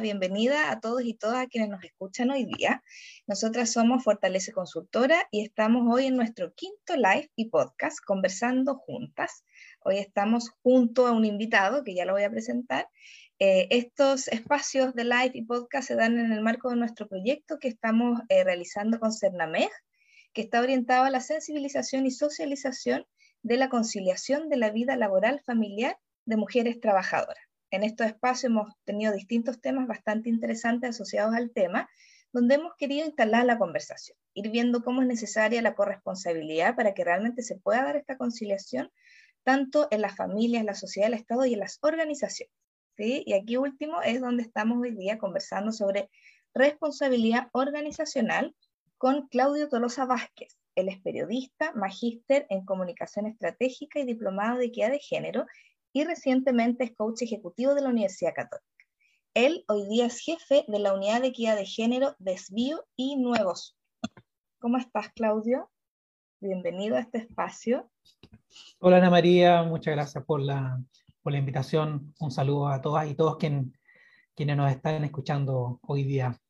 bienvenida a todos y todas quienes nos escuchan hoy día. Nosotras somos Fortalece Consultora y estamos hoy en nuestro quinto live y podcast conversando juntas. Hoy estamos junto a un invitado que ya lo voy a presentar. Eh, estos espacios de live y podcast se dan en el marco de nuestro proyecto que estamos eh, realizando con CERNAMEG, que está orientado a la sensibilización y socialización de la conciliación de la vida laboral familiar de mujeres trabajadoras. En estos espacios hemos tenido distintos temas bastante interesantes asociados al tema, donde hemos querido instalar la conversación, ir viendo cómo es necesaria la corresponsabilidad para que realmente se pueda dar esta conciliación, tanto en las familias, en la sociedad, el Estado y en las organizaciones. ¿sí? Y aquí último es donde estamos hoy día conversando sobre responsabilidad organizacional con Claudio Tolosa Vázquez. Él es periodista, magíster en comunicación estratégica y diplomado de equidad de género y recientemente es coach ejecutivo de la Universidad Católica. Él hoy día es jefe de la Unidad de Equidad de Género, Desvío y Nuevos. ¿Cómo estás, Claudio? Bienvenido a este espacio. Hola, Ana María, muchas gracias por la, por la invitación. Un saludo a todas y todos quienes nos están escuchando hoy día.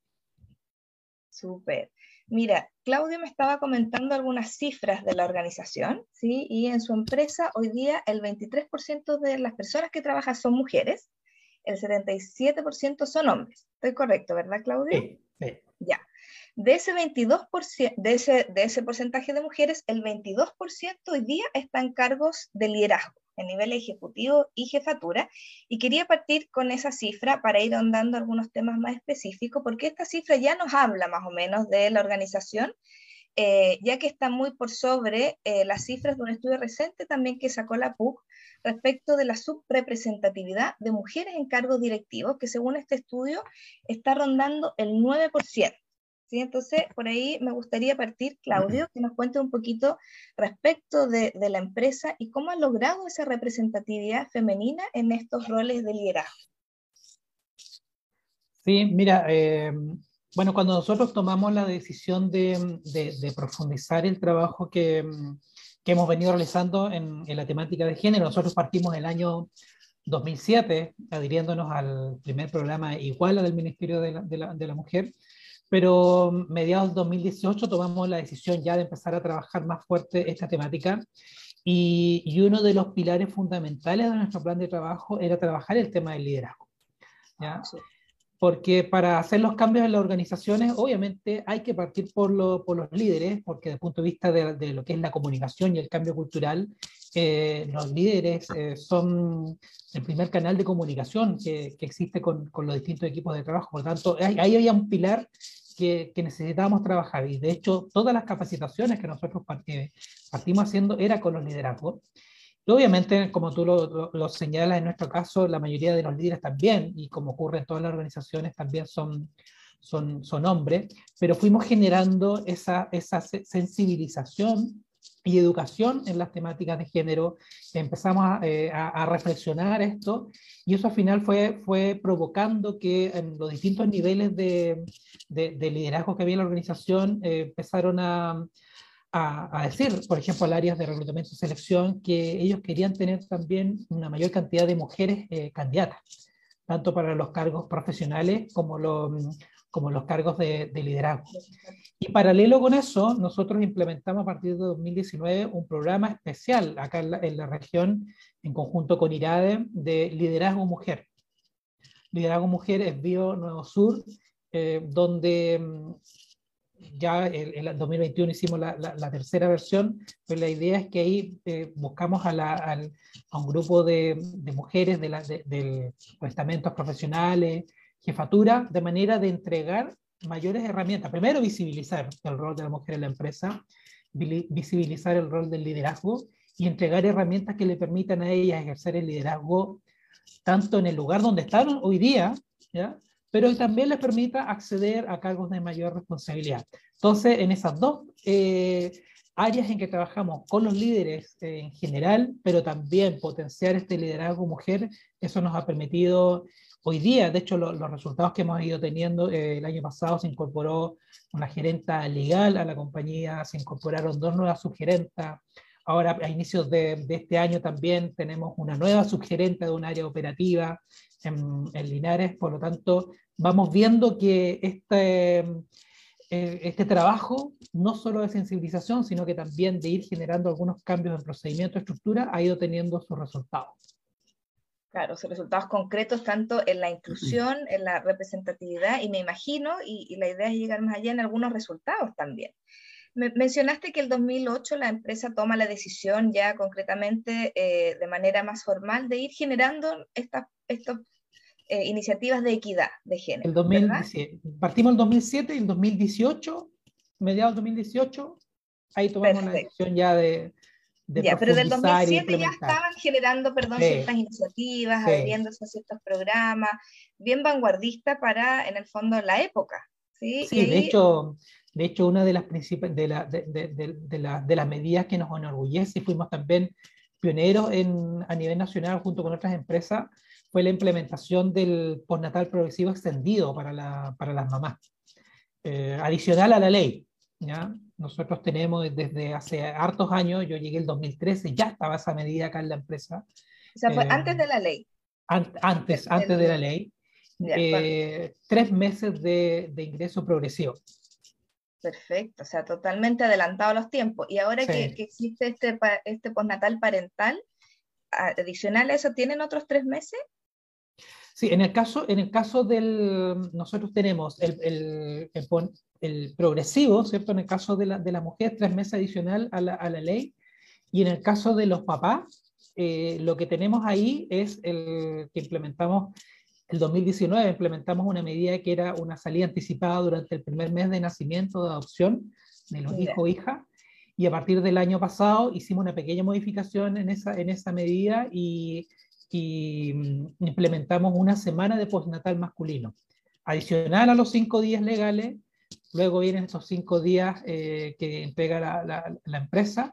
Súper. Mira, Claudio me estaba comentando algunas cifras de la organización, ¿sí? Y en su empresa hoy día el 23% de las personas que trabajan son mujeres, el 77% son hombres. Estoy correcto, ¿verdad, Claudio? Sí, sí. Ya. De ese 22%, de ese, de ese porcentaje de mujeres, el 22% hoy día está en cargos de liderazgo en nivel ejecutivo y jefatura. Y quería partir con esa cifra para ir ahondando algunos temas más específicos, porque esta cifra ya nos habla más o menos de la organización, eh, ya que está muy por sobre eh, las cifras de un estudio reciente también que sacó la PUC respecto de la subrepresentatividad de mujeres en cargos directivos, que según este estudio está rondando el 9%. ¿Sí? Entonces, por ahí me gustaría partir, Claudio, que nos cuente un poquito respecto de, la empresa y cómo ha logrado esa representatividad femenina en estos roles de liderazgo. Sí, mira, eh, bueno, cuando nosotros tomamos la decisión de, profundizar el trabajo que, hemos venido realizando en, la temática de género, nosotros partimos el año 2007 adhiriéndonos al primer programa Iguala del Ministerio de la Mujer, pero mediados de 2018 tomamos la decisión ya de empezar a trabajar más fuerte esta temática y, y, uno de los pilares fundamentales de nuestro plan de trabajo era trabajar el tema del liderazgo. ¿ya? Porque para hacer los cambios en las organizaciones, obviamente hay que partir por, lo, por los líderes, porque desde el punto de vista de, de, lo que es la comunicación y el cambio cultural, eh, los líderes eh, son el primer canal de comunicación que, que existe con, con, los distintos equipos de trabajo. Por lo tanto, ahí había un pilar que, necesitábamos trabajar. Y de hecho, todas las capacitaciones que nosotros partimos haciendo era con los liderazgos. Y obviamente, como tú lo, lo, señalas en nuestro caso, la mayoría de los líderes también, y como ocurre en todas las organizaciones, también son, son, son hombres, pero fuimos generando esa, esa sensibilización y educación en las temáticas de género. Empezamos a, eh, a, reflexionar esto y eso al final fue, fue provocando que en los distintos niveles de, de, liderazgo que había en la organización eh, empezaron a, a, decir, por ejemplo, al área de reclutamiento y selección, que ellos querían tener también una mayor cantidad de mujeres eh, candidatas, tanto para los cargos profesionales como, lo, como los cargos de, de liderazgo. Y paralelo con eso, nosotros implementamos a partir de 2019 un programa especial acá en la, región, en conjunto con IRADE, de liderazgo mujer. Liderazgo Mujer es Bio Nuevo Sur, eh, donde mm, ya en el 2021 hicimos la, la, tercera versión, pero la idea es que ahí eh, buscamos a, la, a, un grupo de, de mujeres de, de, de, estamentos profesionales, jefatura, de manera de entregar mayores herramientas. Primero, visibilizar el rol de la mujer en la empresa, visibilizar el rol del liderazgo y entregar herramientas que le permitan a ellas ejercer el liderazgo tanto en el lugar donde están hoy día, ¿ya? pero también les permita acceder a cargos de mayor responsabilidad. Entonces, en esas dos eh, áreas en que trabajamos con los líderes eh, en general, pero también potenciar este liderazgo mujer, eso nos ha permitido Hoy día, de hecho, los resultados que hemos ido teniendo, eh, el año pasado se incorporó una gerenta legal a la compañía, se incorporaron dos nuevas subgerentas. Ahora, a inicios de, este año también tenemos una nueva subgerente de un área operativa en, Linares. Por lo tanto, vamos viendo que este, eh, este trabajo, no solo de sensibilización, sino que también de ir generando algunos cambios en procedimiento, estructura, ha ido teniendo sus resultados. Claro, sus resultados concretos tanto en la inclusión, en la representatividad, y me imagino, y, la idea es llegar más allá en algunos resultados también. mencionaste que el 2008 la empresa toma la decisión ya concretamente eh, de manera más formal de ir generando estas, estos eh, iniciativas de equidad de género. El 2017. Partimos el 2007 y el 2018, mediados del 2018, ahí tomamos la decisión ya de... de ya, pero del 2007 ya estaban generando, perdón, ciertas iniciativas, sí. adheriéndose a ciertos programas, bien vanguardista para, en el fondo, la época. Sí, sí de hecho... De hecho, una de las, de, la, de, la, de las medidas que nos enorgullece y fuimos también pioneros en, a nivel nacional junto con otras empresas fue la implementación del postnatal progresivo extendido para, la, para las mamás, eh, adicional a la ley. ¿ya? Nosotros tenemos desde hace hartos años, yo llegué el 2013, ya estaba esa medida acá en la empresa. O sea, fue eh, antes de la ley. An antes, antes de la ley. Eh, tres meses de, de, ingreso progresivo. Perfecto, o sea, totalmente adelantado a los tiempos. Y ahora sí. que, que, existe este, este postnatal parental, adicional a eso, ¿tienen otros tres meses? Sí, en el caso, en el caso del, nosotros tenemos el, el, el, el progresivo, ¿cierto? En el caso de la, de la mujer, tres meses adicional a la, a la, ley, y en el caso de los papás, eh, lo que tenemos ahí es el que implementamos el 2019, implementamos una medida que era una salida anticipada durante el primer mes de nacimiento de adopción de los hijos o hijas, y a partir del año pasado hicimos una pequeña modificación en esa, en esa medida y y mm, implementamos una semana de postnatal masculino. Adicional a los cinco días legales, luego vienen estos cinco días eh, que entrega la, la, la, empresa,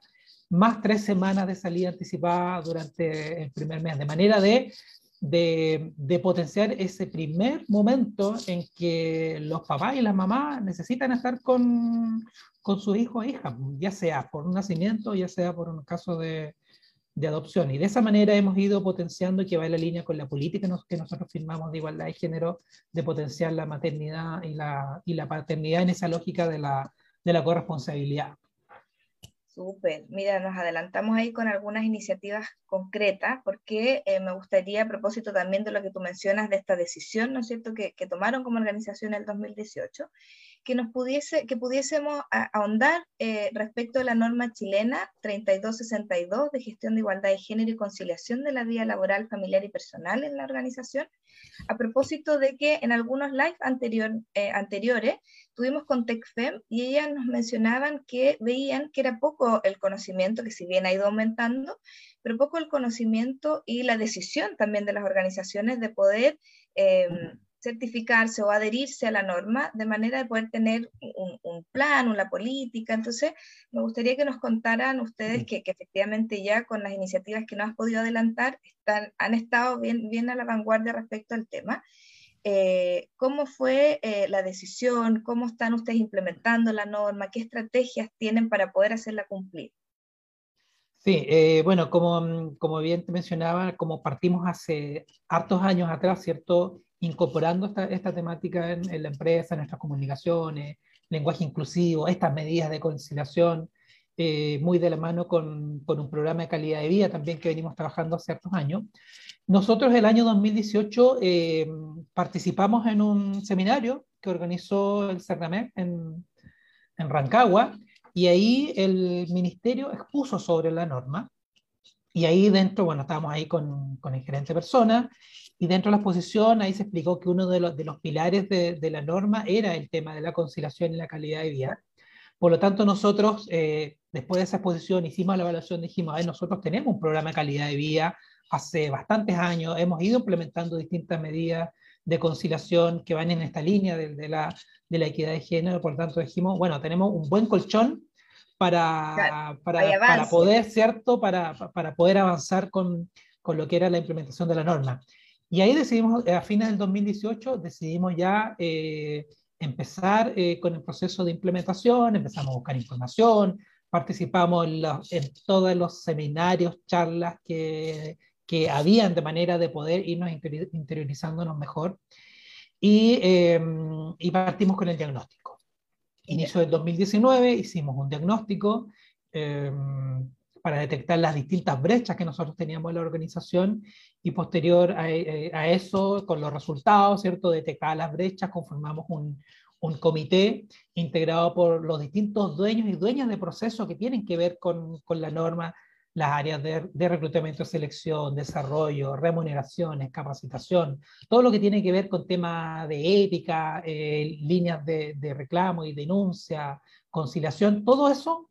más tres semanas de salida anticipada durante el primer mes, de manera de, de, de potenciar ese primer momento en que los papás y las mamás necesitan estar con, con su hijo o hija, ya sea por un nacimiento, ya sea por un caso de, de adopción. Y de esa manera hemos ido potenciando, que va en la línea con la política que nosotros firmamos de igualdad de género, de potenciar la maternidad y la, y la paternidad en esa lógica de la, de la corresponsabilidad. Súper. Mira, nos adelantamos ahí con algunas iniciativas concretas, porque eh, me gustaría, a propósito también de lo que tú mencionas, de esta decisión, ¿no es cierto?, que, que tomaron como organización en el 2018, que, nos pudiese, que pudiésemos ahondar eh, respecto a la norma chilena 3262 de gestión de igualdad de género y conciliación de la vida laboral, familiar y personal en la organización, a propósito de que en algunos live anterior, eh, anteriores tuvimos con TechFem y ellas nos mencionaban que veían que era poco el conocimiento, que si bien ha ido aumentando, pero poco el conocimiento y la decisión también de las organizaciones de poder eh, certificarse o adherirse a la norma de manera de poder tener un, un, plan, una política. Entonces, me gustaría que nos contaran ustedes que, que, efectivamente ya con las iniciativas que no has podido adelantar, están, han estado bien, bien a la vanguardia respecto al tema. Eh, ¿Cómo fue eh, la decisión? ¿Cómo están ustedes implementando la norma? ¿Qué estrategias tienen para poder hacerla cumplir? Sí, eh, bueno, como, como bien te mencionaba, como partimos hace hartos años atrás, ¿cierto? Incorporando esta, esta temática en, la empresa, en nuestras comunicaciones, lenguaje inclusivo, estas medidas de conciliación, eh, muy de la mano con, con, un programa de calidad de vida también que venimos trabajando hace hartos años. Nosotros el año 2018 eh, participamos en un seminario que organizó el CERNAMEC en, en Rancagua y ahí el ministerio expuso sobre la norma y ahí dentro, bueno, estábamos ahí con, con el gerente persona y dentro de la exposición ahí se explicó que uno de los, de los pilares de, de la norma era el tema de la conciliación y la calidad de vida. Por lo tanto, nosotros, eh, después de esa exposición, hicimos la evaluación, dijimos, ver, nosotros tenemos un programa de calidad de vida hace bastantes años, hemos ido implementando distintas medidas de conciliación que van en esta línea de, de, la, de la equidad de género, por lo tanto dijimos, bueno, tenemos un buen colchón para, claro, para, para, poder, ¿cierto? Para, para poder avanzar con, con, lo que era la implementación de la norma. Y ahí decidimos, a fines del 2018, decidimos ya eh, empezar eh, con el proceso de implementación, empezamos a buscar información, participamos en, los, en todos los seminarios, charlas que, que habían de manera de poder irnos interiorizándonos mejor. y, em, y partimos con el diagnóstico. Inicio del 2019 hicimos un diagnóstico em, para detectar las distintas brechas que nosotros teníamos en la organización y posterior a, eh, a eso, con los resultados, ¿cierto? Detectar las brechas, conformamos un, un comité integrado por los distintos dueños y dueñas de procesos que tienen que ver con, con la norma, las áreas de, de, reclutamiento, selección, desarrollo, remuneraciones, capacitación, todo lo que tiene que ver con temas de ética, eh, líneas de, de, reclamo y denuncia, conciliación, todo eso,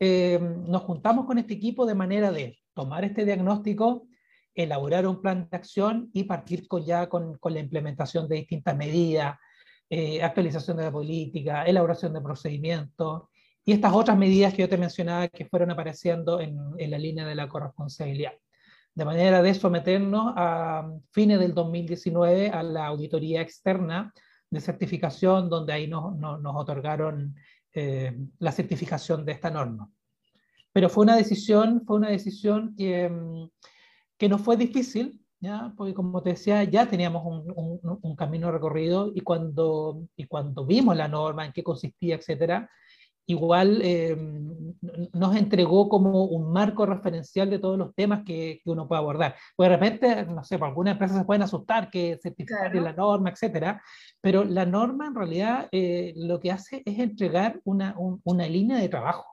eh, nos juntamos con este equipo de manera de tomar este diagnóstico, elaborar un plan de acción y partir con, ya con, con la implementación de distintas medidas, eh, actualización de la política, elaboración de procedimientos y estas otras medidas que yo te mencionaba que fueron apareciendo en, en la línea de la corresponsabilidad. De manera de someternos a fines del 2019 a la auditoría externa de certificación, donde ahí nos, nos, nos otorgaron eh, la certificación de esta norma. Pero fue una decisión, fue una decisión que, que no fue difícil, ¿ya? porque como te decía, ya teníamos un, un, un, camino recorrido y cuando, y cuando vimos la norma, en qué consistía, etcétera, igual eh, nos entregó como un marco referencial de todos los temas que, que, uno puede abordar. Pues de repente, no sé, para algunas empresas se pueden asustar que certificar claro. la norma, etcétera, pero la norma en realidad eh, lo que hace es entregar una, un, una línea de trabajo.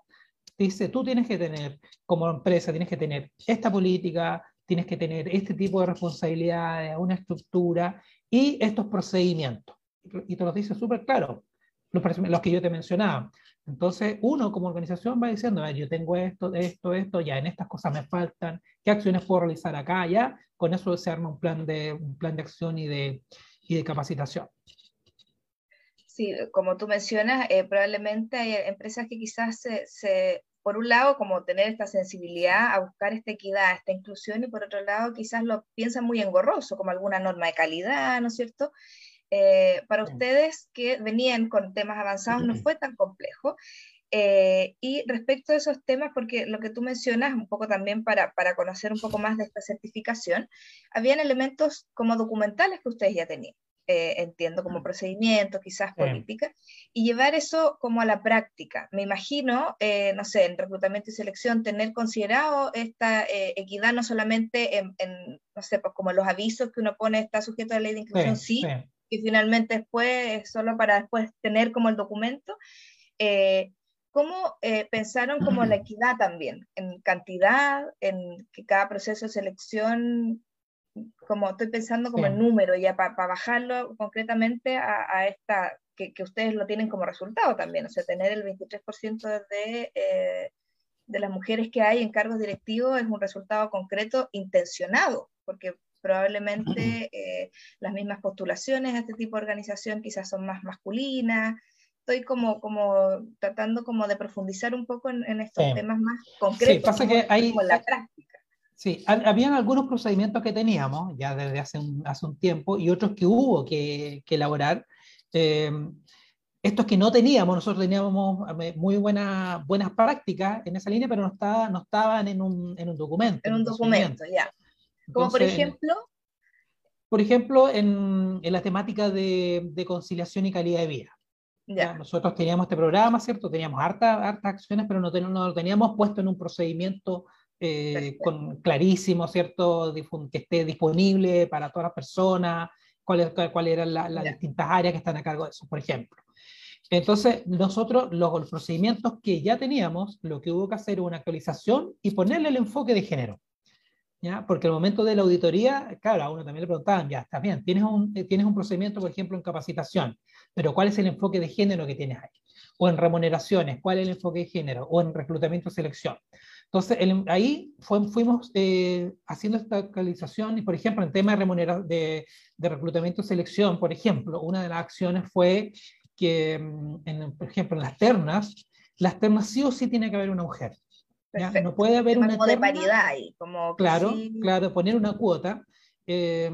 Dice, tú tienes que tener, como empresa, tienes que tener esta política, tienes que tener este tipo de responsabilidades, una estructura y estos procedimientos. Y te lo dice súper claro, los, los, que yo te mencionaba. Entonces, uno como organización va diciendo, yo tengo esto, esto, esto, ya en estas cosas me faltan, ¿qué acciones puedo realizar acá? Ya, con eso se arma un plan de, un plan de acción y de, y de capacitación. Sí, como tú mencionas, eh, probablemente hay empresas que quizás se, se por un lado, como tener esta sensibilidad a buscar esta equidad, esta inclusión, y por otro lado, quizás lo piensan muy engorroso, como alguna norma de calidad, ¿no es cierto? Eh, para ustedes que venían con temas avanzados no fue tan complejo. Eh, y respecto a esos temas, porque lo que tú mencionas, un poco también para, para conocer un poco más de esta certificación, habían elementos como documentales que ustedes ya tenían. Eh, entiendo, como procedimiento, quizás política, y llevar eso como a la práctica. Me imagino, eh, no sé, en reclutamiento y selección, tener considerado esta eh, equidad no solamente en, en, no sé, pues como los avisos que uno pone está sujeto a la ley de inclusión, sí, sí. Y finalmente después, solo para después tener como el documento. ¿Cómo pensaron como la equidad también? En cantidad, en que cada proceso de selección como estoy pensando como sí. el número, ya para pa bajarlo concretamente a, a esta, que, que, ustedes lo tienen como resultado también, o sea, tener el 23% de, eh, de las mujeres que hay en cargos directivos es un resultado concreto intencionado, porque probablemente eh, las mismas postulaciones a este tipo de organización quizás son más masculinas, estoy como, como tratando como de profundizar un poco en, en estos sí. temas más concretos, sí, pasa que hay, como la práctica. Sí, habían algunos procedimientos que teníamos ya desde hace un, hace un tiempo y otros que hubo que, que elaborar. Eh, estos que no teníamos, nosotros teníamos eh, muy buena, buenas prácticas en esa línea, pero no, estaba, no estaban en un, en un documento. En un documento, ya. Como Entonces, por ejemplo. Por ejemplo, en, en la temática de, de, conciliación y calidad de vida. Ya. Nosotros teníamos este programa, ¿cierto? Teníamos hartas harta acciones, pero no, no lo teníamos puesto en un procedimiento eh, con clarísimo, ¿cierto? Que esté disponible para todas las personas, cuáles cuál eran las la distintas áreas que están a cargo de eso, por ejemplo. Entonces, nosotros, los, los, procedimientos que ya teníamos, lo que hubo que hacer una actualización y ponerle el enfoque de género. ¿Ya? Porque el momento de la auditoría, claro, a uno también le preguntaban, ya, está bien, tienes un, tienes un procedimiento, por ejemplo, en capacitación, pero ¿cuál es el enfoque de género que tienes ahí? O en remuneraciones, ¿cuál es el enfoque de género? O en reclutamiento y selección. Entonces, el, ahí fue, fuimos eh, haciendo esta actualización y, por ejemplo, en tema de, de, de, reclutamiento y selección, por ejemplo, una de las acciones fue que, mm, en, por ejemplo, en las ternas, las ternas sí o sí tiene que haber una mujer. No puede haber una como terna, de paridad ahí, como claro, sí. claro, poner una cuota. Eh,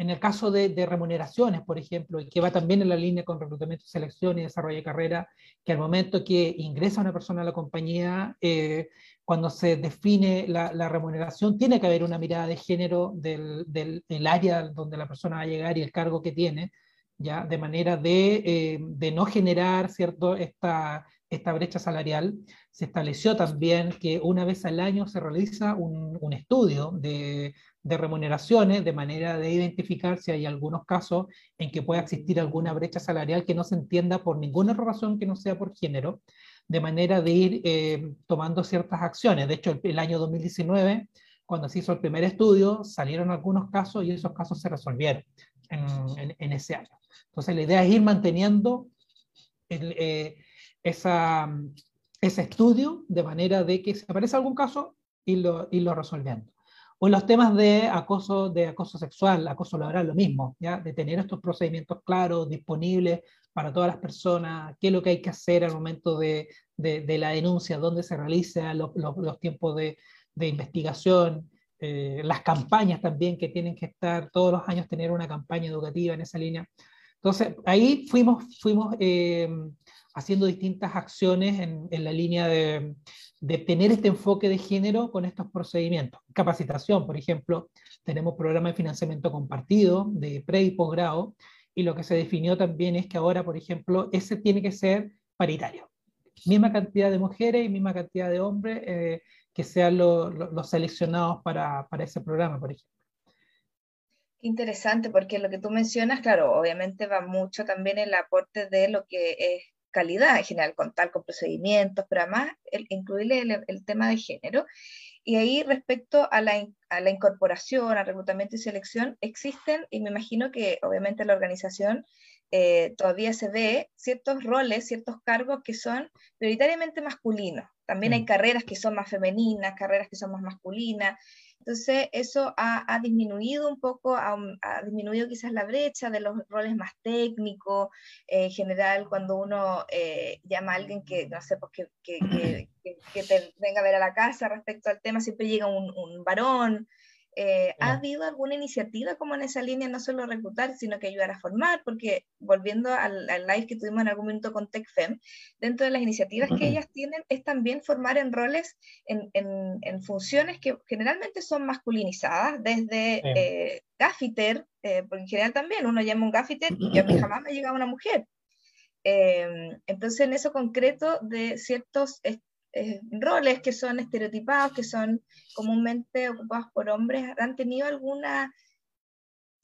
En el caso de, remuneraciones, por ejemplo, y que va también en la línea con reclutamiento, selección y desarrollo de carrera, que al momento que ingresa una persona a la compañía, eh, cuando se define la, remuneración, tiene que haber una mirada de género del, del, área donde la persona va a llegar y el cargo que tiene, ¿ya? de manera de, eh, de no generar cierto, esta, esta brecha salarial. Se estableció también que una vez al año se realiza un, un estudio de, de remuneraciones de manera de identificar si hay algunos casos en que pueda existir alguna brecha salarial que no se entienda por ninguna razón que no sea por género, de manera de ir eh, tomando ciertas acciones. De hecho, el, año 2019, cuando se hizo el primer estudio, salieron algunos casos y esos casos se resolvieron en, ese año. Entonces, la idea es ir manteniendo eh, esa, ese estudio de manera de que si aparece algún caso, irlo, irlo resolviendo. O en los temas de acoso, de acoso sexual, acoso laboral, lo mismo, ¿ya? de tener estos procedimientos claros, disponibles para todas las personas, qué es lo que hay que hacer al momento de, de, la denuncia, dónde se realizan los, los, tiempos de, de investigación, eh, las campañas también que tienen que estar todos los años, tener una campaña educativa en esa línea. Entonces, ahí fuimos, fuimos eh, haciendo distintas acciones en, en la línea de, de tener este enfoque de género con estos procedimientos. Capacitación, por ejemplo, tenemos programas de financiamiento compartido de pre y posgrado, y lo que se definió también es que ahora, por ejemplo, ese tiene que ser paritario. Misma cantidad de mujeres y misma cantidad de hombres eh, que sean los seleccionados para, para ese programa, por ejemplo. Interesante, porque lo que tú mencionas, claro, obviamente va mucho también el aporte de lo que es calidad en general, contar con procedimientos, pero además incluirle el, tema de género. Y ahí respecto a la, a la incorporación, al reclutamiento y selección, existen, y me imagino que obviamente la organización eh, todavía se ve ciertos roles, ciertos cargos que son prioritariamente masculinos. También hay carreras que son más femeninas, carreras que son más masculinas. Entonces, eso ha, disminuido un poco, ha, disminuido quizás la brecha de los roles más técnicos. en general, cuando uno eh, llama a alguien que, no sé, pues que, que, que, te venga a ver a la casa respecto al tema, siempre llega un, un varón. Eh, ¿Ha habido alguna iniciativa como en esa línea, no solo reclutar, sino que ayudar a formar? Porque volviendo al, live que tuvimos en algún momento con TechFem, dentro de las iniciativas que ellas tienen es también formar en roles, en, en, funciones que generalmente son masculinizadas, desde eh, gaffiter, eh, porque en general también uno llama un gaffiter y a mí jamás me llega una mujer. Em, entonces, en eso concreto de ciertos eh, roles que son estereotipados, que son comúnmente ocupados por hombres, ¿han tenido alguna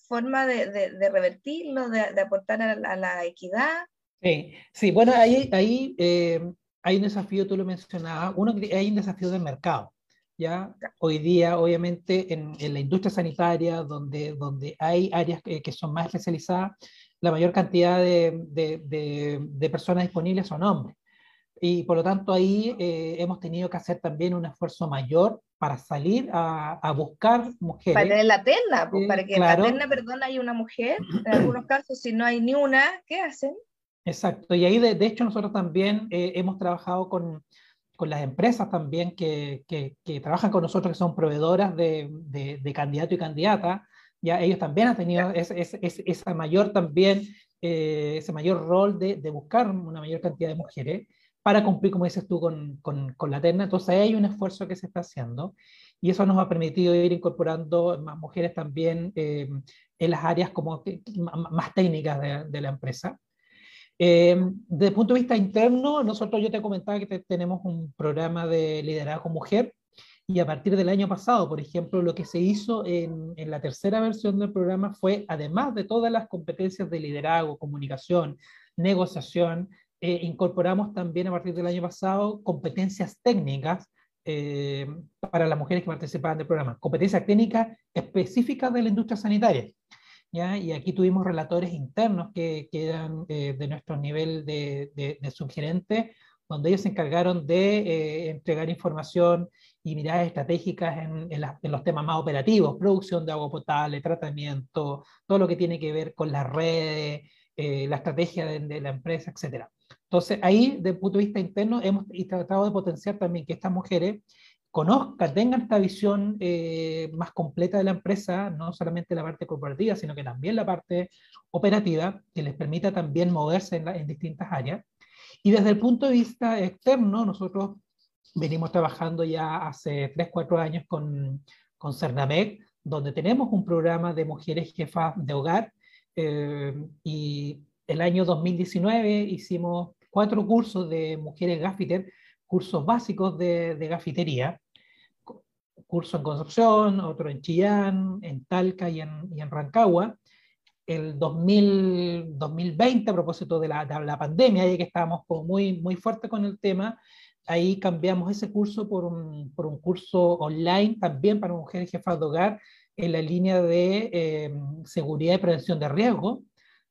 forma de, de, revertirlo, de, aportar a la, equidad? Sí, sí, bueno, ahí, ahí eh, hay un desafío, tú lo mencionabas, uno hay un desafío del mercado. ¿ya? Hoy día, obviamente, en, en la industria sanitaria, donde, donde hay áreas que, que son más especializadas, la mayor cantidad de, de, de personas disponibles son hombres y por lo tanto ahí eh, hemos tenido que hacer también un esfuerzo mayor para salir a, a buscar mujeres. Para tener la terna, pues, para que en la terna, perdón, hay una mujer, en algunos casos si no hay ni una, ¿qué hacen? Exacto, y ahí de, de hecho nosotros también eh, hemos trabajado con, con, las empresas también que, que, que, trabajan con nosotros, que son proveedoras de, de, de candidato y candidata, ya ellos también han tenido ese, ese, ese mayor también, eh, ese mayor rol de, de buscar una mayor cantidad de mujeres para cumplir, como dices tú, con, con, la terna. Entonces hay un esfuerzo que se está haciendo y eso nos ha permitido ir incorporando más mujeres también eh, en las áreas como más técnicas de, de la empresa. Eh, desde el punto de vista interno, nosotros yo te comentaba que tenemos un programa de liderazgo mujer y a partir del año pasado, por ejemplo, lo que se hizo en, en la tercera versión del programa fue, además de todas las competencias de liderazgo, comunicación, negociación, eh, incorporamos también a partir del año pasado competencias técnicas eh, para las mujeres que participaban del programa, competencias técnicas específicas de la industria sanitaria. Y aquí tuvimos relatores internos que, que eran eh, de nuestro nivel de, de, subgerente, donde ellos se encargaron de entregar información y miradas estratégicas en, los temas más operativos, producción de agua potable, tratamiento, todo lo que tiene que ver con las redes, la estrategia de, de la empresa, etcétera. Entonces, ahí, desde el punto de vista interno, hemos tratado de potenciar también que estas mujeres conozcan, tengan esta visión eh, más completa de la empresa, no solamente la parte corporativa, sino que también la parte operativa, que les permita también moverse en, en distintas áreas. Y desde el punto de vista externo, nosotros venimos trabajando ya hace 3, 4 años con, con Cernamec, donde tenemos un programa de mujeres jefas de hogar. Eh, y el año 2019 hicimos cuatro cursos de mujeres gaffiter, cursos básicos de, de gafitería, curso en Concepción, otro en Chillán, en Talca y en, y en Rancagua. El 2000, 2020, a propósito de la, de la pandemia, ya que estábamos como muy, muy fuerte con el tema, ahí cambiamos ese curso por un, por un curso online también para mujeres jefas de hogar en la línea de eh, seguridad y prevención de riesgo,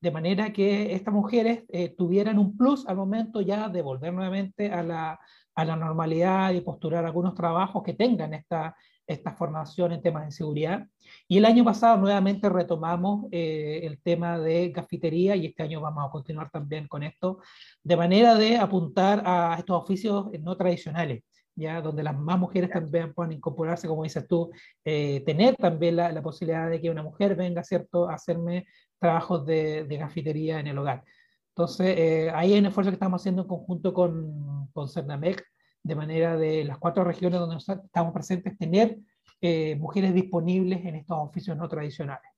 de manera que estas mujeres eh, tuvieran un plus al momento ya de volver nuevamente a la, a la normalidad y postular algunos trabajos que tengan esta, esta formación en temas de seguridad. Y el año pasado nuevamente retomamos eh, el tema de gafitería y este año vamos a continuar también con esto, de manera de apuntar a estos oficios no tradicionales, ya donde las más mujeres también puedan incorporarse, como dices tú, eh, tener también la, la, posibilidad de que una mujer venga, ¿cierto?, a hacerme trabajos de, de gafitería en el hogar. Entonces, eh, ahí hay un esfuerzo que estamos haciendo en conjunto con, con Cernamec, de manera de las cuatro regiones donde estamos presentes, tener eh, mujeres disponibles en estos oficios no tradicionales.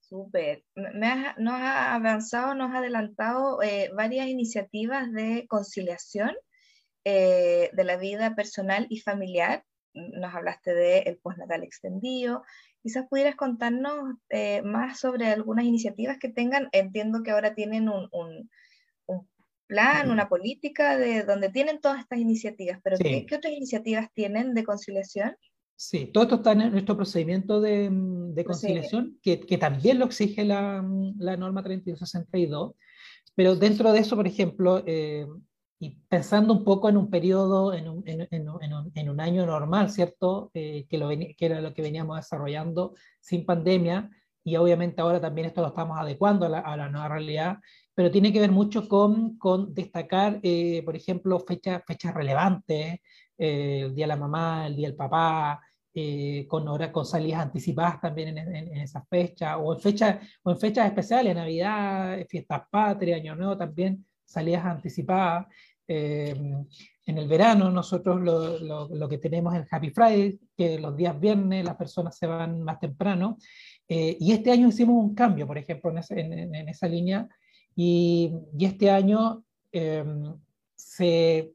Súper. Nos ha avanzado, nos ha adelantado eh, varias iniciativas de conciliación eh, de la vida personal y familiar. Nos hablaste del el postnatal extendido. Quizás pudieras contarnos eh, más sobre algunas iniciativas que tengan. Entiendo que ahora tienen un, un, un plan, una política de donde tienen todas estas iniciativas, pero sí. ¿qué, ¿qué, otras iniciativas tienen de conciliación? Sí, todo esto está en nuestro procedimiento de, de conciliación, que, que, también lo exige la, la norma 3262, pero dentro de eso, por ejemplo, eh, y pensando un poco en un periodo, en un, en, en, un, en un año normal, ¿cierto? Eh, que, lo, que era lo que veníamos desarrollando sin pandemia, y obviamente ahora también esto lo estamos adecuando a la, a la nueva realidad, pero tiene que ver mucho con, con destacar, eh, por ejemplo, fecha, fechas relevantes, eh, el Día de la Mamá, el Día del Papá, eh, con, hora, con salidas anticipadas también en, en, en esa fecha, o en, fecha, o en fechas especiales, Navidad, Fiestas Patrias, Año Nuevo también, salidas anticipadas. Eh, en el verano nosotros lo, lo, lo, que tenemos es el Happy Friday, que los días viernes las personas se van más temprano. Eh, y este año hicimos un cambio, por ejemplo, en esa, en, en esa línea. Y, y, este año eh, se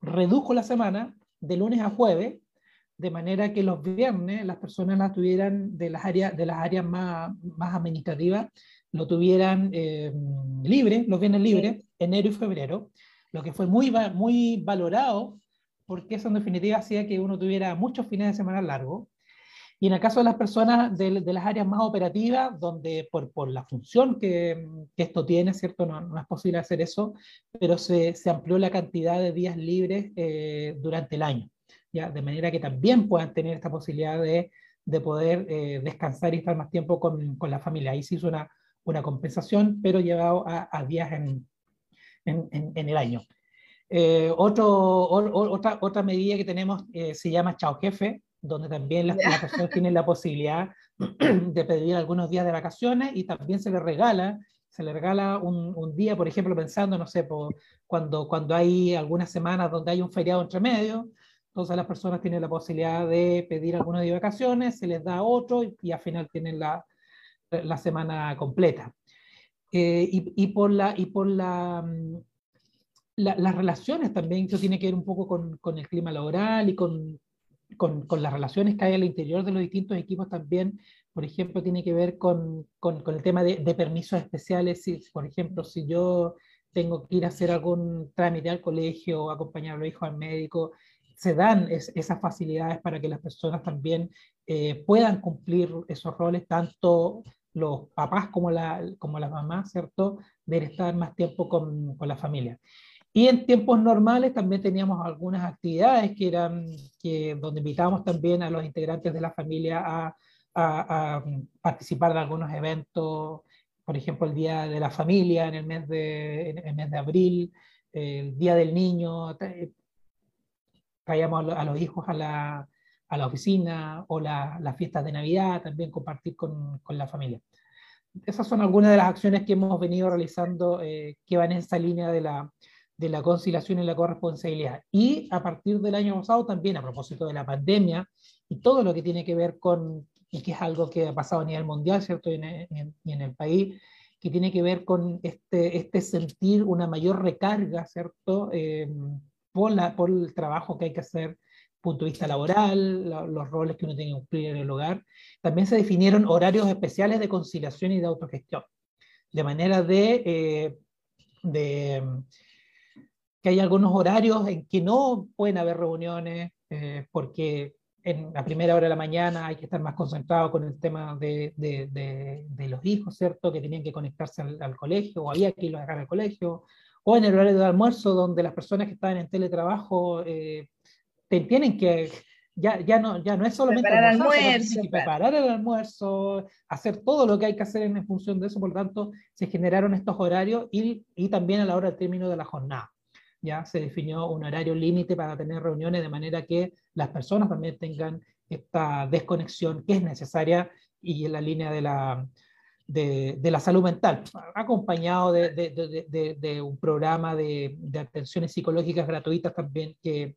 redujo la semana de lunes a jueves, de manera que los viernes las personas las tuvieran de las áreas, de las áreas más, más administrativas, lo tuvieran eh, libre, los viernes libres, enero y febrero lo que fue muy, muy valorado, porque eso en definitiva hacía que uno tuviera muchos fines de semana largos. Y en el caso de las personas de, de las áreas más operativas, donde por, por la función que, que, esto tiene, ¿cierto? No, no, es posible hacer eso, pero se, se amplió la cantidad de días libres eh, durante el año, ¿ya? De manera que también puedan tener esta posibilidad de, de poder eh, descansar y estar más tiempo con, con, la familia. Ahí se hizo una, una compensación, pero llevado a, a días en, en, en, en el año. Eh, otro, o, otra, otra medida que tenemos eh, se llama Chao Jefe, donde también las, las personas tienen la posibilidad de pedir algunos días de vacaciones y también se les regala, se les regala un, un día, por ejemplo, pensando, no sé, por, cuando, cuando hay algunas semanas donde hay un feriado entre medio, entonces las personas tienen la posibilidad de pedir algunos días de vacaciones, se les da otro y, y al final tienen la, la semana completa. Eh, y, y, por la, y por la, mm, la, las relaciones también, eso tiene que ver un poco con, con el clima laboral y con, con, con, las relaciones que hay al interior de los distintos equipos también, por ejemplo, tiene que ver con, el tema de, de, permisos especiales, si, por ejemplo, si yo tengo que ir a hacer algún trámite al colegio o acompañar a los hijos al médico, se dan es, esas facilidades para que las personas también eh, puedan cumplir esos roles, tanto los papás como, la, como las mamás, ¿cierto? De estar más tiempo con, con, la familia. Y en tiempos normales también teníamos algunas actividades que eran, que, donde invitábamos también a los integrantes de la familia a, a, participar de algunos eventos, por ejemplo, el Día de la Familia en el mes de, en el mes de abril, el Día del Niño, traíamos a los hijos a la, a la oficina o las fiestas de Navidad, también compartir con, con, la familia. Esas son algunas de las acciones que hemos venido realizando eh, que van en esa línea de la, de la conciliación y la corresponsabilidad. Y a partir del año pasado también, a propósito de la pandemia y todo lo que tiene que ver con, y que es algo que ha pasado a nivel mundial, ¿cierto? Y en, en, el país, que tiene que ver con este, este sentir una mayor recarga, ¿cierto? Eh, por, la, por el trabajo que hay que hacer punto de vista laboral, los roles que uno tiene que cumplir en el hogar. También se definieron horarios especiales de conciliación y de autogestión, de manera de, eh, de que hay algunos horarios en que no pueden haber reuniones eh, porque en la primera hora de la mañana hay que estar más concentrado con el tema de, de, de, los hijos, ¿cierto? Que tenían que conectarse al, colegio o había que irlos a dejar al colegio, o en el horario de almuerzo donde las personas que estaban en teletrabajo eh, tienen que, ya, ya, no, ya no es solamente preparar, almuerzo, preparar el almuerzo, hacer todo lo que hay que hacer en función de eso, por lo tanto, se generaron estos horarios y, y también a la hora del término de la jornada. Ya se definió un horario límite para tener reuniones de manera que las personas también tengan esta desconexión que es necesaria y en la línea de la, de, de, la salud mental, acompañado de, de, de un programa de, atenciones psicológicas gratuitas también que,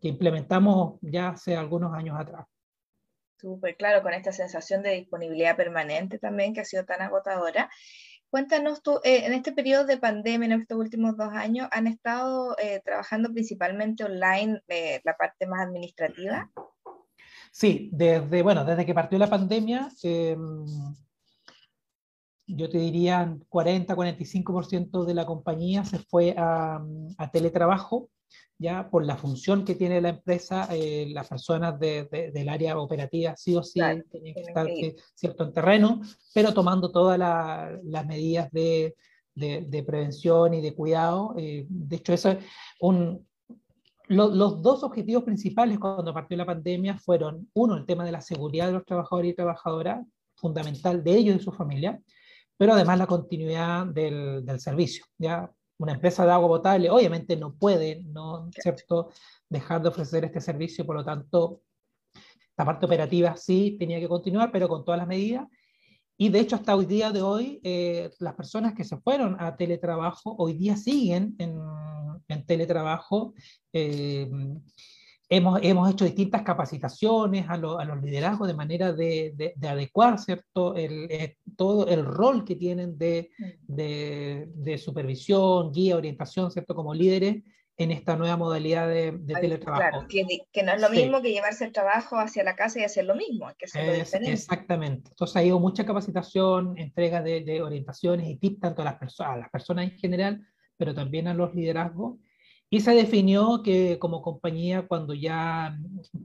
que implementamos ya hace algunos años atrás. Súper claro, con esta sensación de disponibilidad permanente también que ha sido tan agotadora. Cuéntanos tú, eh, en este periodo de pandemia, en estos últimos dos años, ¿han estado eh, trabajando principalmente online eh, la parte más administrativa? Sí, desde, bueno, desde que partió la pandemia, em, yo te diría 40-45% de la compañía se fue a, a teletrabajo ya por la función que tiene la empresa, eh, las personas del área operativa sí o sí tienen que estar eh, cierto en terreno, pero tomando todas las medidas de, de, prevención y de cuidado. Eh, de hecho, eso un, los dos objetivos principales cuando partió la pandemia fueron, uno, el tema de la seguridad de los trabajadores y trabajadoras, fundamental de ellos y su familia, pero además la continuidad del, del servicio. ¿ya? Una empresa de agua potable obviamente no puede, ¿no cierto?, dejar de ofrecer este servicio, por lo tanto, la parte operativa sí tenía que continuar, pero con todas las medidas. Y de hecho, hasta hoy día de hoy, eh, las personas que se fueron a teletrabajo hoy día siguen en, en teletrabajo. Eh, hemos, hemos hecho distintas capacitaciones a, a los liderazgos de manera de, de, adecuar ¿cierto? El, eh, todo el rol que tienen de, de, supervisión, guía, orientación, ¿cierto? como líderes en esta nueva modalidad de, teletrabajo. Claro, que, que, no es lo mismo que llevarse el trabajo hacia la casa y hacer lo mismo, que es, Exactamente. Entonces ha ido mucha capacitación, entrega de, orientaciones y tips tanto a las, personas, a las personas en general, pero también a los liderazgos y se definió que como compañía, cuando ya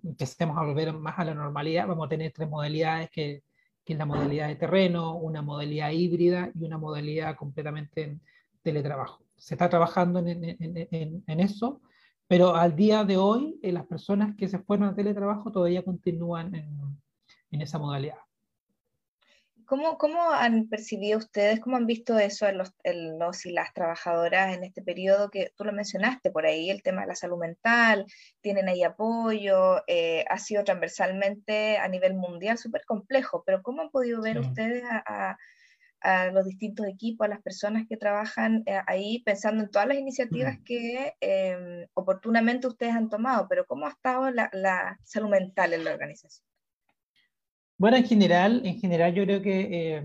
empecemos a volver más a la normalidad, vamos a tener tres modalidades, que, es la modalidad de terreno, una modalidad híbrida y una modalidad completamente en teletrabajo. Se está trabajando en, eso, pero al día de hoy eh, las personas que se fueron a teletrabajo todavía continúan en, esa modalidad. ¿Cómo, ¿Cómo, han percibido ustedes, cómo han visto eso en los, los, y las trabajadoras en este periodo que tú lo mencionaste por ahí, el tema de la salud mental, tienen ahí apoyo, eh, ha sido transversalmente a nivel mundial súper complejo, pero ¿cómo han podido ver ustedes a, a, los distintos equipos, a las personas que trabajan eh, ahí, pensando en todas las iniciativas que em, oportunamente ustedes han tomado, pero cómo ha estado la, la salud mental en la organización? Bueno, en general, en general yo creo que eh,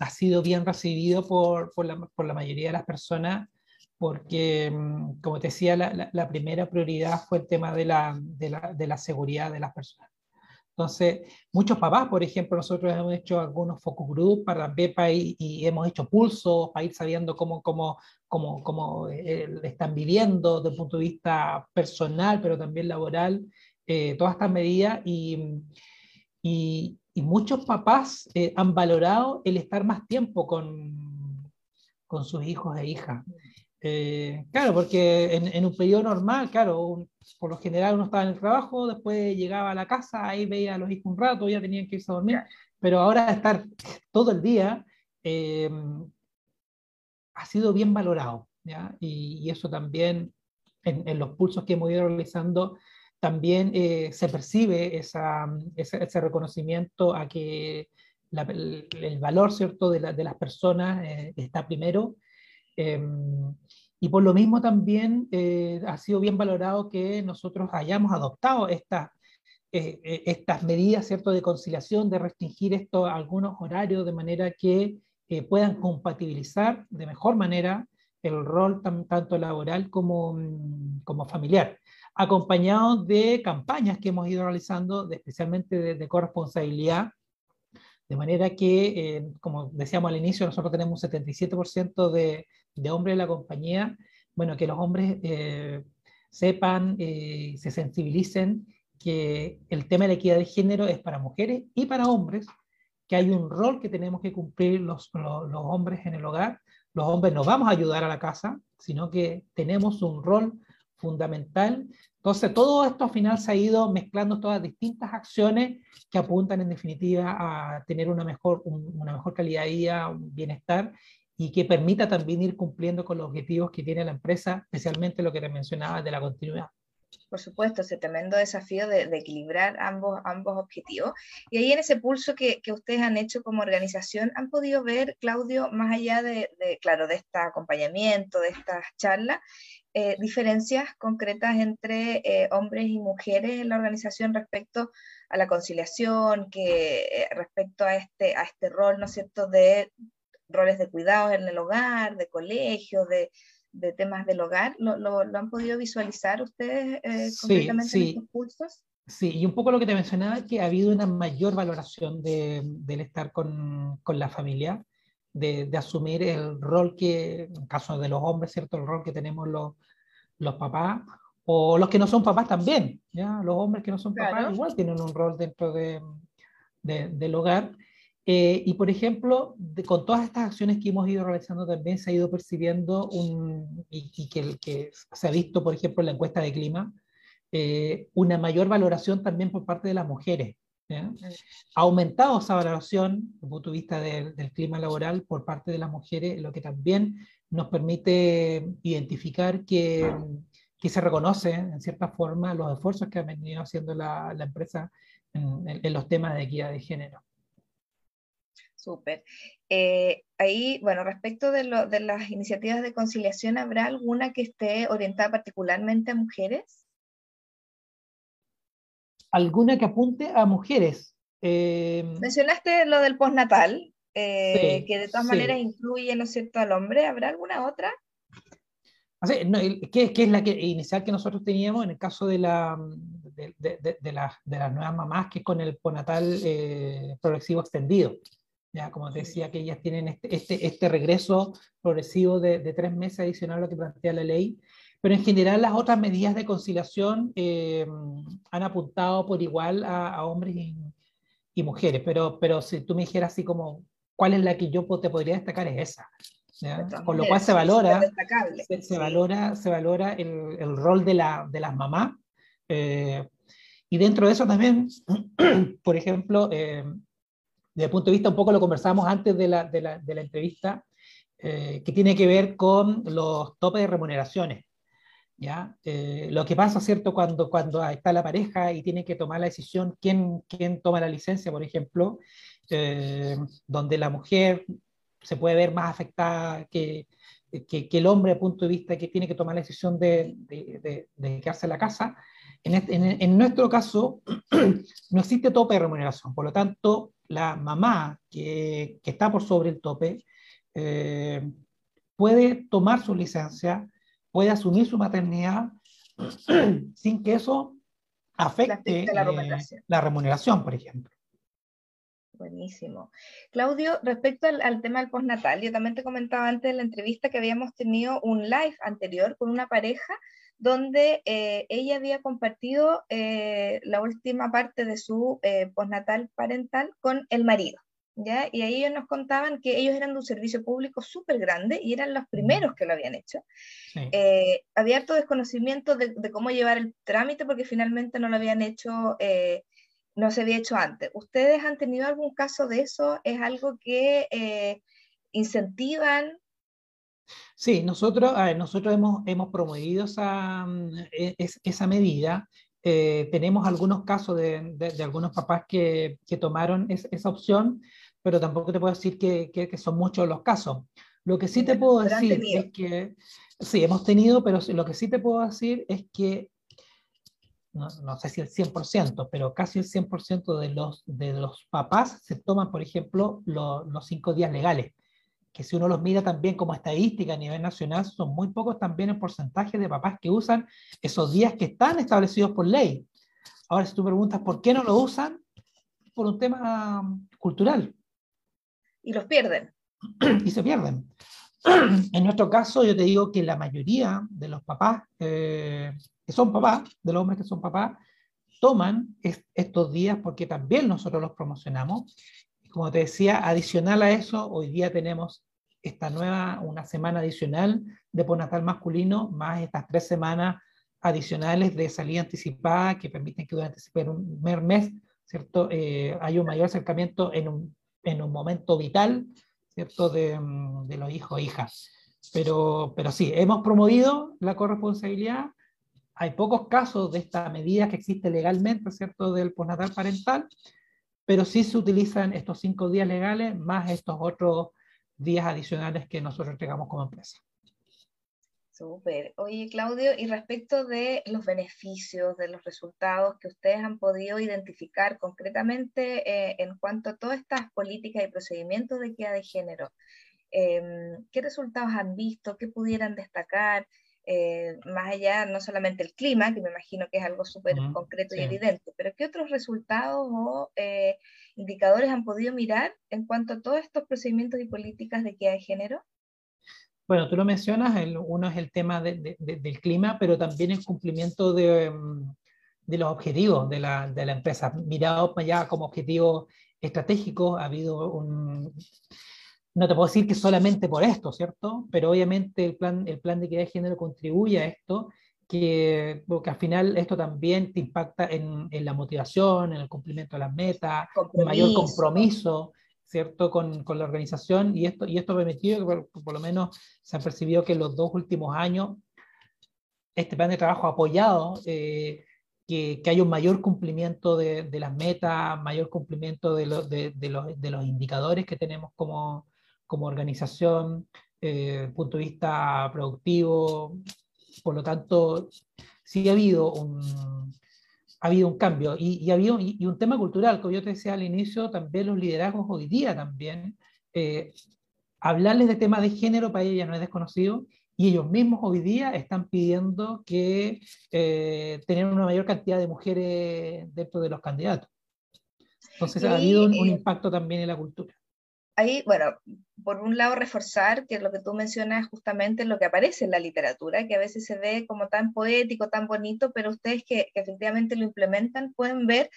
ha sido bien recibido por, por, la, por, la, mayoría de las personas, porque, mm, como te decía, la, la, primera prioridad fue el tema de la, de, de la, seguridad de las personas. Entonces, muchos papás, por ejemplo, nosotros hemos hecho algunos focus group para BEPA y, y hemos hecho pulsos para ir sabiendo cómo, cómo, cómo, cómo eh, están viviendo desde el punto de vista personal, pero también laboral, eh, todas estas medidas. Y, y, y muchos papás eh, han valorado el estar más tiempo con, con sus hijos e hijas. Eh, claro, porque en, en, un periodo normal, claro, por lo general uno estaba en el trabajo, después llegaba a la casa, ahí veía a los hijos un rato, ya tenían que irse a dormir, pero ahora estar todo el día eh, ha sido bien valorado, ¿ya? Y, y eso también en, en, los pulsos que hemos ido realizando también eh, se percibe esa, ese, reconocimiento a que el, valor ¿cierto? De, de las personas eh, está primero. Em, y por lo mismo también eh, ha sido bien valorado que nosotros hayamos adoptado esta, estas medidas ¿cierto? de conciliación, de restringir esto algunos horarios de manera que puedan compatibilizar de mejor manera el rol tanto laboral como, como familiar acompañados de campañas que hemos ido realizando, especialmente de, corresponsabilidad, de manera que, eh, como decíamos al inicio, nosotros tenemos un 77% de, de, hombres en la compañía, bueno, que los hombres eh, sepan, eh, se sensibilicen que el tema de la equidad de género es para mujeres y para hombres, que hay un rol que tenemos que cumplir los, los, los hombres en el hogar. Los hombres no vamos a ayudar a la casa, sino que tenemos un rol fundamental. Entonces, todo esto al final se ha ido mezclando todas distintas acciones que apuntan en definitiva a tener una mejor, una mejor calidad de vida, un bienestar y que permita también ir cumpliendo con los objetivos que tiene la empresa, especialmente lo que te mencionaba de la continuidad. Por supuesto, ese tremendo desafío de, equilibrar ambos, ambos objetivos. Y ahí en ese pulso que, que, ustedes han hecho como organización, ¿han podido ver, Claudio, más allá de, de claro, de este acompañamiento, de estas charlas, eh, diferencias concretas entre eh, hombres y mujeres en la organización respecto a la conciliación, que eh, respecto a este, a este rol, ¿no es cierto?, de roles de cuidados en el hogar, de colegio, de, de temas del hogar. ¿Lo, lo, han podido visualizar ustedes concretamente en estos pulsos? Sí, y un poco lo que te mencionaba, que ha habido una mayor valoración de, del estar con, con la familia de, asumir el rol que, en caso de los hombres, ¿cierto? El rol que tenemos los, los papás, o los que no son papás también, ¿ya? Los hombres que no son papás igual tienen un rol dentro de, del hogar. Eh, y por ejemplo, con todas estas acciones que hemos ido realizando también se ha ido percibiendo un, y, que, que, se ha visto, por ejemplo, en la encuesta de clima, eh, una mayor valoración también por parte de las mujeres. Ha aumentado esa valoración desde el punto de vista del, clima laboral por parte de las mujeres, lo que también nos permite identificar que, que se reconoce en cierta forma los esfuerzos que ha venido haciendo la, la empresa en, los temas de equidad de género. Súper. Eh, ahí, bueno, respecto de, lo, de las iniciativas de conciliación, ¿habrá alguna que esté orientada particularmente a mujeres? Alguna que apunte a mujeres. Eh, Mencionaste lo del postnatal, eh, que de todas maneras incluye, ¿no es cierto?, al hombre. ¿Habrá alguna otra? ¿qué, es la que, inicial que nosotros teníamos en el caso de, la, de, de, de, las nuevas mamás, que es con el postnatal eh, progresivo extendido? Ya, como te decía, que ellas tienen este, este, este regreso progresivo de, tres meses adicional a lo que plantea la ley, pero en general las otras medidas de conciliación eh, han apuntado por igual a, hombres y, mujeres, pero, pero si tú me dijeras así como, ¿cuál es la que yo te podría destacar? Es esa. Con lo cual se valora, se, valora, se valora el, el rol de, la, de las mamás. Eh, y dentro de eso también, por ejemplo, eh, desde el punto de vista, un poco lo conversamos antes de la, de la, de la entrevista, que tiene que ver con los topes de remuneraciones. Eh, lo que pasa, ¿cierto? Cuando, cuando está la pareja y tiene que tomar la decisión, ¿quién, quién toma la licencia, por ejemplo? Eh, donde la mujer se puede ver más afectada que, que, el hombre, a punto de vista que tiene que tomar la decisión de, de, de, quedarse en la casa. En, en, nuestro caso, no existe tope de remuneración, por lo tanto, la mamá que, que está por sobre el tope eh, puede tomar su licencia puede asumir su maternidad sin que eso afecte la, eh, la, remuneración, por ejemplo. Buenísimo. Claudio, respecto al, tema del postnatal, yo también te comentaba antes de la entrevista que habíamos tenido un live anterior con una pareja donde eh, ella había compartido eh, la última parte de su postnatal parental con el marido. Y ahí ellos nos contaban que ellos eran de un servicio público súper grande y eran los primeros que lo habían hecho. Eh, había harto desconocimiento de, cómo llevar el trámite porque finalmente no lo habían hecho, eh, no se había hecho antes. ¿Ustedes han tenido algún caso de eso? ¿Es algo que eh, incentivan? Sí, nosotros, nosotros hemos, hemos promovido esa, mm, e, esa medida Eh, tenemos algunos casos de, de, algunos papás que, que tomaron esa opción, pero tampoco te puedo decir que, que, son muchos los casos. Lo que sí te puedo decir es que, sí, hemos tenido, pero lo que sí te puedo decir es que, no, no sé si el 100%, pero casi el 100% de los, de los papás se toman, por ejemplo, los cinco días legales que si uno los mira también como estadística a nivel nacional, son muy pocos también el porcentaje de papás que usan esos días que están establecidos por ley. Ahora, si tú preguntas por qué no lo usan, por un tema cultural. Y los pierden. y se pierden. en nuestro caso, yo te digo que la mayoría de los papás eh, que son papás, de los hombres que son papás, toman estos días porque también nosotros los promocionamos como te decía, adicional a eso, hoy día tenemos esta nueva, una semana adicional de postnatal masculino, más estas tres semanas adicionales de salida anticipada que permiten que durante un mes, ¿cierto? Eh, hay un mayor acercamiento en un, en un momento vital, ¿cierto? De, de los hijos e hijas. Pero, pero sí, hemos promovido la corresponsabilidad. Hay pocos casos de esta medida que existe legalmente, ¿cierto? Del postnatal parental pero sí se utilizan estos cinco días legales más estos otros días adicionales que nosotros entregamos como empresa. Súper. Oye, Claudio, y respecto de los beneficios, de los resultados que ustedes han podido identificar concretamente eh, en cuanto a todas estas políticas y procedimientos de equidad de género, em, ¿qué resultados han visto? ¿Qué pudieran destacar? Eh, más allá, no solamente el clima, que me imagino que es algo súper concreto y evidente, pero ¿qué otros resultados o eh, indicadores han podido mirar en cuanto a todos estos procedimientos y políticas de equidad de género? Bueno, tú lo mencionas, uno es el tema del clima, pero también el cumplimiento de, mm, de los objetivos de la, de la empresa. Mirado ya como objetivo estratégico, ha habido un, no te puedo decir que solamente por esto, ¿cierto? Pero obviamente el plan, el plan de equidad de género contribuye a esto, que, porque al final esto también te impacta en, en la motivación, en el cumplimiento de las metas, un mayor compromiso, ¿cierto? Con, con, la organización y esto, y esto ha permitido que por, lo menos se ha percibido que en los dos últimos años este plan de trabajo apoyado eh, que, que, haya un mayor cumplimiento de, de las metas, mayor cumplimiento de, de, de, los, de los indicadores que tenemos como, como organización, eh, punto de vista productivo. Por lo tanto, sí ha habido un, ha habido un cambio y, y, habido, y, un tema cultural, como yo te decía al inicio, también los liderazgos hoy día también, eh, hablarles de temas de género para ellos ya no es desconocido y ellos mismos hoy día están pidiendo que eh, tener una mayor cantidad de mujeres dentro de los candidatos. Entonces ha habido un, un impacto también en la cultura ahí, bueno, por un lado reforzar que lo que tú mencionas justamente es lo que aparece en la literatura, que a veces se ve como tan poético, tan bonito, pero ustedes que, que efectivamente lo implementan pueden ver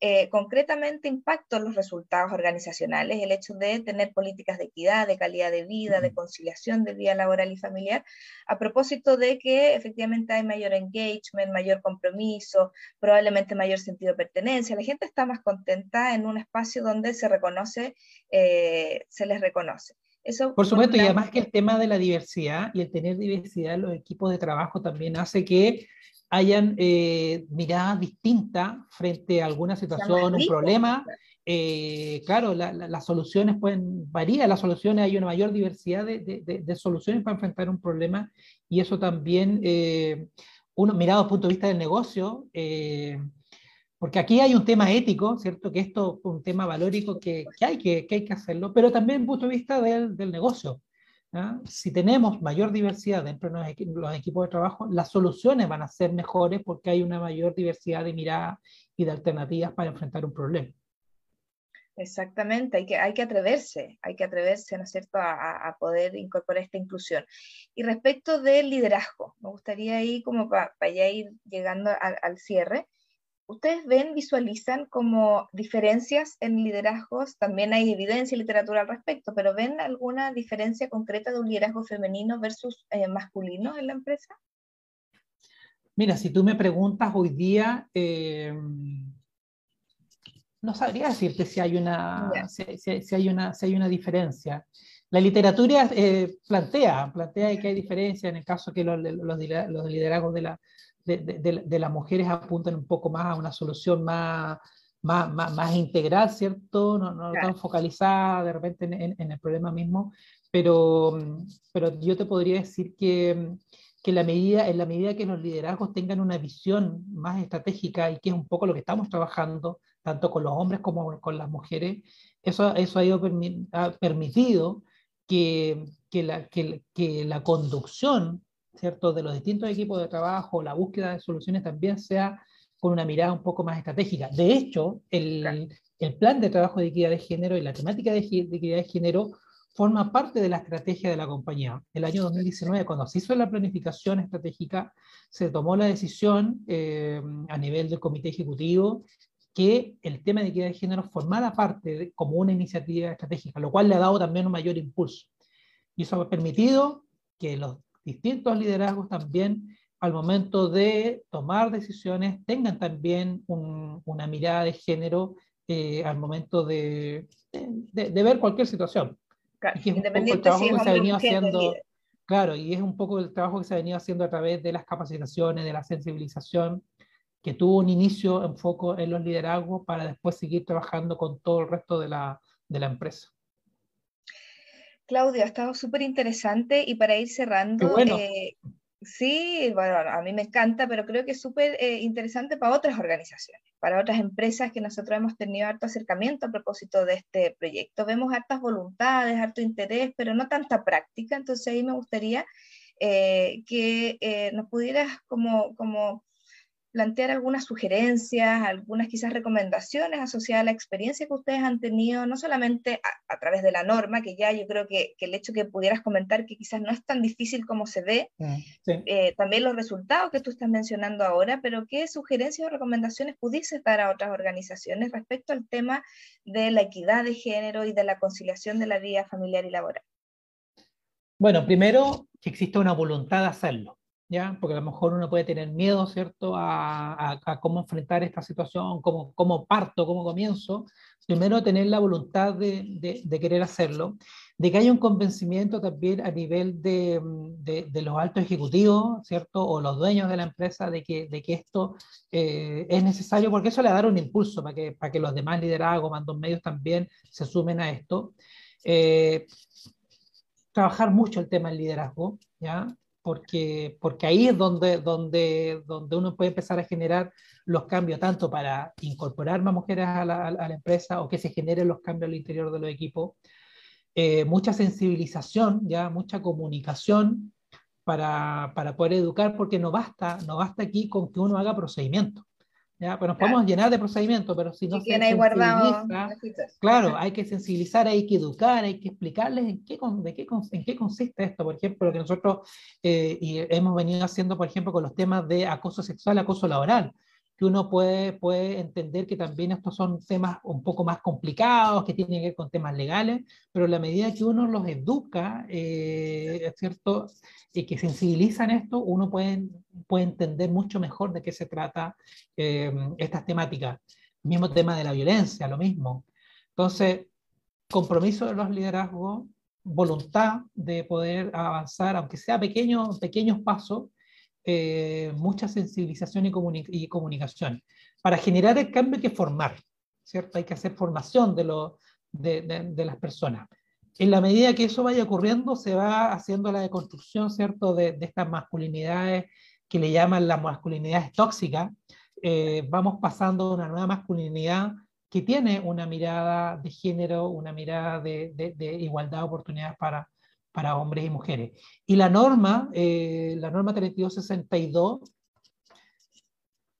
eh, concretamente impacto en los resultados organizacionales, el hecho de tener políticas de equidad, de calidad de vida, de conciliación de vida laboral y familiar, a propósito de que efectivamente hay mayor engagement, mayor compromiso, probablemente mayor sentido de pertenencia, la gente está más contenta en un espacio donde se reconoce, eh, se les reconoce. Eso, por supuesto, y además que el tema de la diversidad y el tener diversidad en los equipos de trabajo también hace que hayan eh, miradas distintas frente a alguna situación, un problema. Eh, claro, las soluciones pueden variar, las soluciones, hay una mayor diversidad de, soluciones para enfrentar un problema y eso también, eh, uno mirado desde el punto de vista del negocio, porque aquí hay un tema ético, ¿cierto? Que esto es un tema valórico que, hay, que, hay que hacerlo, pero también desde el punto de vista del, del negocio. Si tenemos mayor diversidad dentro de los, equipos de trabajo, las soluciones van a ser mejores porque hay una mayor diversidad de miradas y de alternativas para enfrentar un problema. Exactamente, hay que, hay que atreverse, hay que atreverse, ¿no es cierto?, a, poder incorporar esta inclusión. Y respecto del liderazgo, me gustaría ir como para ya ir llegando al cierre, ¿Ustedes ven, visualizan como diferencias en liderazgos? También hay evidencia y literatura al respecto, pero ¿ven alguna diferencia concreta de un liderazgo femenino versus eh, masculino en la empresa? Mira, si tú me preguntas hoy día, eh, no sabría decirte si hay una, si, hay una, si hay una diferencia. la literatura eh, plantea, plantea que hay diferencia en el caso que los, los, liderazgos de, la, de, de, las mujeres apuntan un poco más a una solución más, más, más, integral, ¿cierto? No, no tan focalizada de repente en, en, el problema mismo, pero, pero yo te podría decir que, que la medida, en la medida que los liderazgos tengan una visión más estratégica y que es un poco lo que estamos trabajando, tanto con los hombres como con las mujeres, eso, eso ha, ido ha permitido que, que, la, que, que, la conducción ¿cierto? de los distintos equipos de trabajo, la búsqueda de soluciones también sea con una mirada un poco más estratégica. De hecho, el, el plan de trabajo de equidad de género y la temática de, de, equidad de género forma parte de la estrategia de la compañía. El año 2019, cuando se hizo la planificación estratégica, se tomó la decisión eh, a nivel del comité ejecutivo que el tema de equidad de género formara parte como una iniciativa estratégica, lo cual le ha dado también un mayor impulso. Y eso ha permitido que los distintos liderazgos también, al momento de tomar decisiones, tengan también una mirada de género eh, al momento de, de, ver cualquier situación. Claro, y es el trabajo que se ha venido haciendo. Claro, y es un poco el trabajo que se ha venido haciendo a través de las capacitaciones, de la sensibilización, que tuvo un inicio en foco en los liderazgos para después seguir trabajando con todo el resto de la, de la empresa. Claudio, ha estado súper interesante y para ir cerrando, eh, sí, bueno, a mí me encanta, pero creo que es súper eh, interesante para otras organizaciones, para otras empresas que nosotros hemos tenido harto acercamiento a propósito de este proyecto. Vemos hartas voluntades, harto interés, pero no tanta práctica, entonces ahí me gustaría eh, que nos pudieras como, como plantear algunas sugerencias, algunas quizás recomendaciones asociadas a la experiencia que ustedes han tenido, no solamente a, través de la norma, que ya yo creo que, el hecho que pudieras comentar que quizás no es tan difícil como se ve, mm, eh, también los resultados que tú estás mencionando ahora, pero qué sugerencias o recomendaciones pudiese dar a otras organizaciones respecto al tema de la equidad de género y de la conciliación de la vida familiar y laboral. Bueno, primero que exista una voluntad de hacerlo. ¿Ya? Porque a lo mejor uno puede tener miedo, ¿cierto?, a, cómo enfrentar esta situación, cómo, cómo, parto, cómo comienzo. Primero, tener la voluntad de, de, querer hacerlo, de que haya un convencimiento también a nivel de, de, los altos ejecutivos, ¿cierto?, o los dueños de la empresa, de que, de que esto eh, es necesario, porque eso le dará un impulso para que, para que los demás liderazgos, mandos medios también se sumen a esto. Eh, trabajar mucho el tema del liderazgo, ¿ya? Porque, porque ahí es donde, donde, donde uno puede empezar a generar los cambios, tanto para incorporar más mujeres a la, empresa o que se generen los cambios al interior de los equipos. Eh, mucha sensibilización, ya mucha comunicación para, para, poder educar, porque no basta, no basta aquí con que uno haga procedimientos. ¿Ya? Pues nos podemos llenar de procedimientos, pero si no se sensibiliza, claro, hay que sensibilizar, hay que educar, hay que explicarles en qué, de qué, en qué consiste esto. Por ejemplo, lo que nosotros eh, y hemos venido haciendo, por ejemplo, con los temas de acoso sexual, acoso laboral que uno puede, puede entender que también estos son temas un poco más complicados, que tienen que ver con temas legales, pero la medida que uno los educa, eh, ¿es cierto? Y que sensibilizan esto, uno puede, puede entender mucho mejor de qué se trata eh, estas temáticas. Mismo tema de la violencia, lo mismo. Entonces, compromiso de los liderazgos, voluntad de poder avanzar, aunque sea pequeños, pequeños pasos, eh, mucha sensibilización y, comunicación. Para generar el cambio hay que formar, ¿cierto? Hay que hacer formación de, lo, de, las personas. En la medida que eso vaya ocurriendo, se va haciendo la deconstrucción, ¿cierto? De, estas masculinidades que le llaman las masculinidades tóxicas. Eh, vamos pasando a una nueva masculinidad que tiene una mirada de género, una mirada de, de igualdad de oportunidades para, para hombres y mujeres. Y la norma, eh, la norma 3262,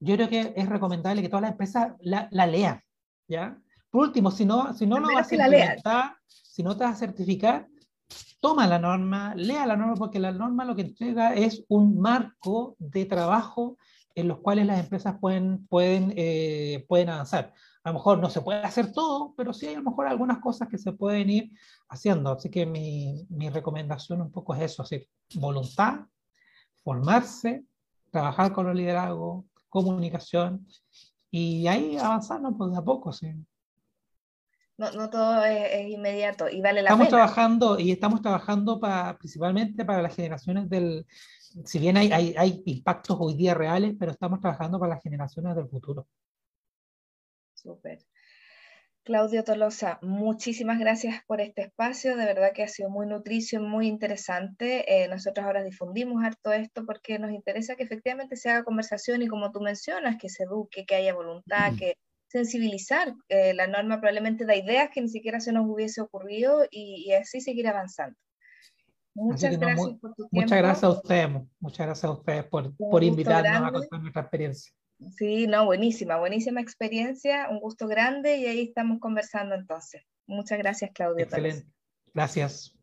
yo creo que es recomendable que todas las empresas la, la lean, ¿ya? Por último, si no, si no lo vas a implementar, si no te vas a certificar, toma la norma, lea la norma, porque la norma lo que entrega es un marco de trabajo en los cuales las empresas pueden, pueden, eh, pueden avanzar. A lo mejor no se puede hacer todo, pero sí hay a lo mejor algunas cosas que se pueden ir haciendo. Así que mi, mi recomendación un poco es eso, así, voluntad, formarse, trabajar con los liderazgos, comunicación y ahí avanzando pues, de a poco. ¿sí? No, no todo es, inmediato y vale la estamos pena. Trabajando, y estamos trabajando para, principalmente para las generaciones del, si bien hay, hay, hay impactos hoy día reales, pero estamos trabajando para las generaciones del futuro. Súper. Claudio Tolosa, muchísimas gracias por este espacio, de verdad que ha sido muy nutricio, muy interesante. Eh, nosotros ahora difundimos harto esto porque nos interesa que efectivamente se haga conversación y como tú mencionas, que se eduque, que haya voluntad, que sensibilizar. Eh, la norma probablemente da ideas que ni siquiera se nos hubiese ocurrido y, así seguir avanzando. Muchas gracias por tu tiempo. Muchas gracias a ustedes, muchas gracias a ustedes por, por invitarnos a contar nuestra experiencia. Sí, no, buenísima, buenísima experiencia, un gusto grande y ahí estamos conversando entonces. Muchas gracias, Claudia. Excelente. Gracias.